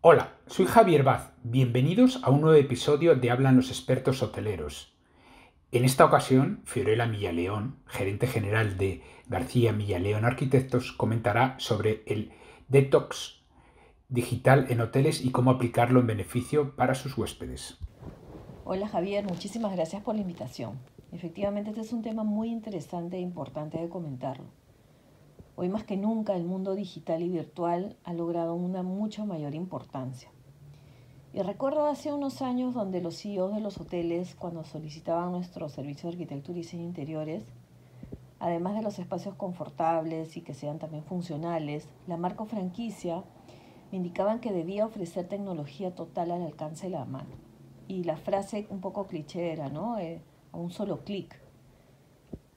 Hola, soy Javier Baz. Bienvenidos a un nuevo episodio de Hablan los expertos hoteleros. En esta ocasión, Fiorella Millaleón, gerente general de García Millaleón Arquitectos, comentará sobre el detox digital en hoteles y cómo aplicarlo en beneficio para sus huéspedes. Hola Javier, muchísimas gracias por la invitación. Efectivamente, este es un tema muy interesante e importante de comentarlo. Hoy más que nunca el mundo digital y virtual ha logrado una mucho mayor importancia. Y recuerdo hace unos años donde los CEOs de los hoteles, cuando solicitaban nuestro servicio de arquitectura y diseño interiores, además de los espacios confortables y que sean también funcionales, la marca franquicia me indicaban que debía ofrecer tecnología total al alcance de la mano. Y la frase un poco cliché era, ¿no? Eh, a un solo clic,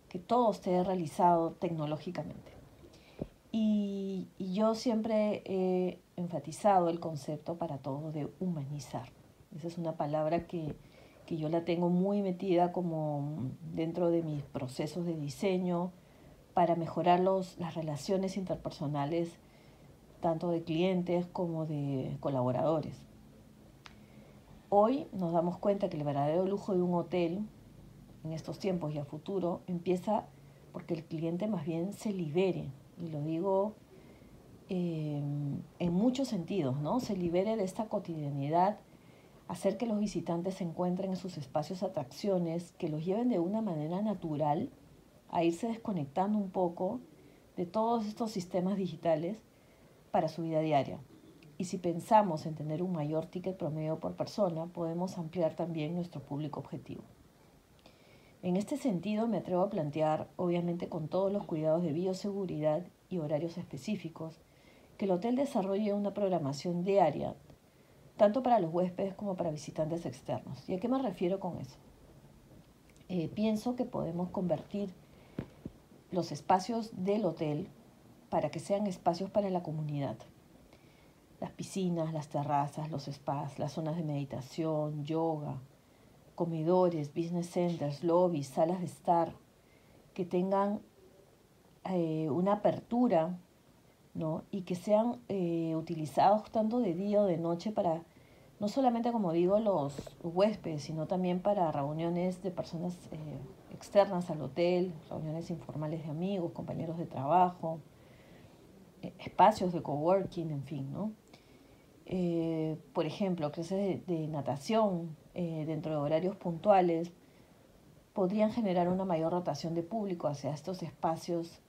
que todo esté realizado tecnológicamente. Yo siempre he enfatizado el concepto para todos de humanizar. Esa es una palabra que, que yo la tengo muy metida como dentro de mis procesos de diseño para mejorar los, las relaciones interpersonales tanto de clientes como de colaboradores. Hoy nos damos cuenta que el verdadero lujo de un hotel en estos tiempos y a futuro empieza porque el cliente más bien se libere y lo digo eh, en muchos sentidos, ¿no? Se libere de esta cotidianidad, hacer que los visitantes se encuentren en sus espacios atracciones, que los lleven de una manera natural a irse desconectando un poco de todos estos sistemas digitales para su vida diaria. Y si pensamos en tener un mayor ticket promedio por persona, podemos ampliar también nuestro público objetivo. En este sentido, me atrevo a plantear, obviamente con todos los cuidados de bioseguridad y horarios específicos, que el hotel desarrolle una programación diaria, tanto para los huéspedes como para visitantes externos. ¿Y a qué me refiero con eso? Eh, pienso que podemos convertir los espacios del hotel para que sean espacios para la comunidad. Las piscinas, las terrazas, los spas, las zonas de meditación, yoga, comedores, business centers, lobbies, salas de estar, que tengan eh, una apertura ¿no? y que sean eh, utilizados tanto de día o de noche para, no solamente como digo, los huéspedes, sino también para reuniones de personas eh, externas al hotel, reuniones informales de amigos, compañeros de trabajo, espacios de coworking, en fin, ¿no? por ejemplo, clases de natación, eh, dentro de horarios puntuales, podrían generar una mayor rotación de público hacia estos espacios,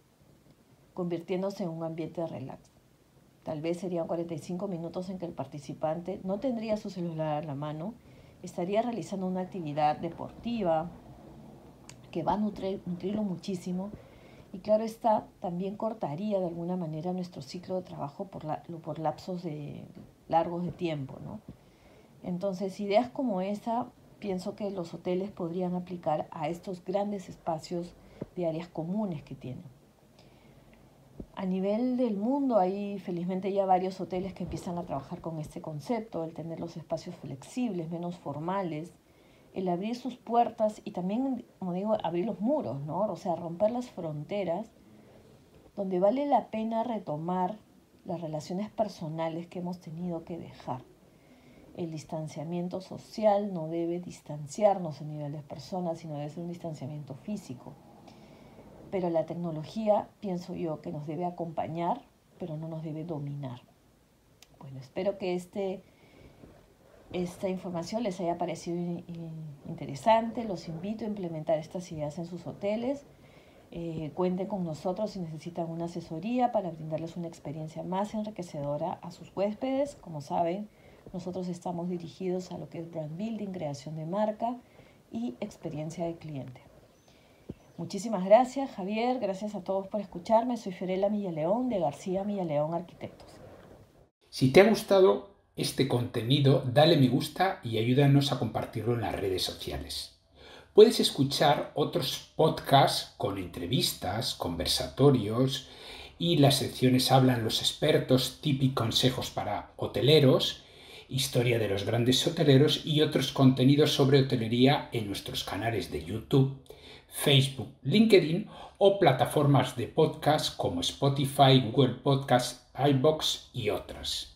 convirtiéndose en un ambiente de relax. Tal vez serían 45 minutos en que el participante no tendría su celular a la mano, estaría realizando una actividad deportiva que va a nutrirlo muchísimo y claro está, también cortaría de alguna manera nuestro ciclo de trabajo por, por lapsos de, largos de tiempo, ¿no? Entonces, ideas como esa pienso que los hoteles podrían aplicar a estos grandes espacios de áreas comunes que tienen. A nivel del mundo hay felizmente ya varios hoteles que empiezan a trabajar con este concepto, el tener los espacios flexibles, menos formales, el abrir sus puertas y también, como digo, abrir los muros, ¿no? O sea, romper las fronteras, donde vale la pena retomar las relaciones personales que hemos tenido que dejar. El distanciamiento social no debe distanciarnos a nivel de personas, sino debe ser un distanciamiento físico. Pero la tecnología, pienso yo, que nos debe acompañar, pero no nos debe dominar. Bueno, espero que este, esta información les haya parecido interesante. Los invito a implementar estas ideas en sus hoteles. Eh, cuenten con nosotros si necesitan una asesoría para brindarles una experiencia más enriquecedora a sus huéspedes. Como saben, nosotros estamos dirigidos a lo que es brand building, creación de marca y experiencia de cliente. Muchísimas gracias, Javier. Gracias a todos por escucharme. Soy Fiorella Millaleón de García Millaleón Arquitectos. Si te ha gustado este contenido, dale me gusta y ayúdanos a compartirlo en las redes sociales. Puedes escuchar otros podcasts con entrevistas, conversatorios y las secciones Hablan los expertos, típicos consejos para hoteleros historia de los grandes hoteleros y otros contenidos sobre hotelería en nuestros canales de YouTube, Facebook, LinkedIn o plataformas de podcast como Spotify, Google Podcast, iBox y otras.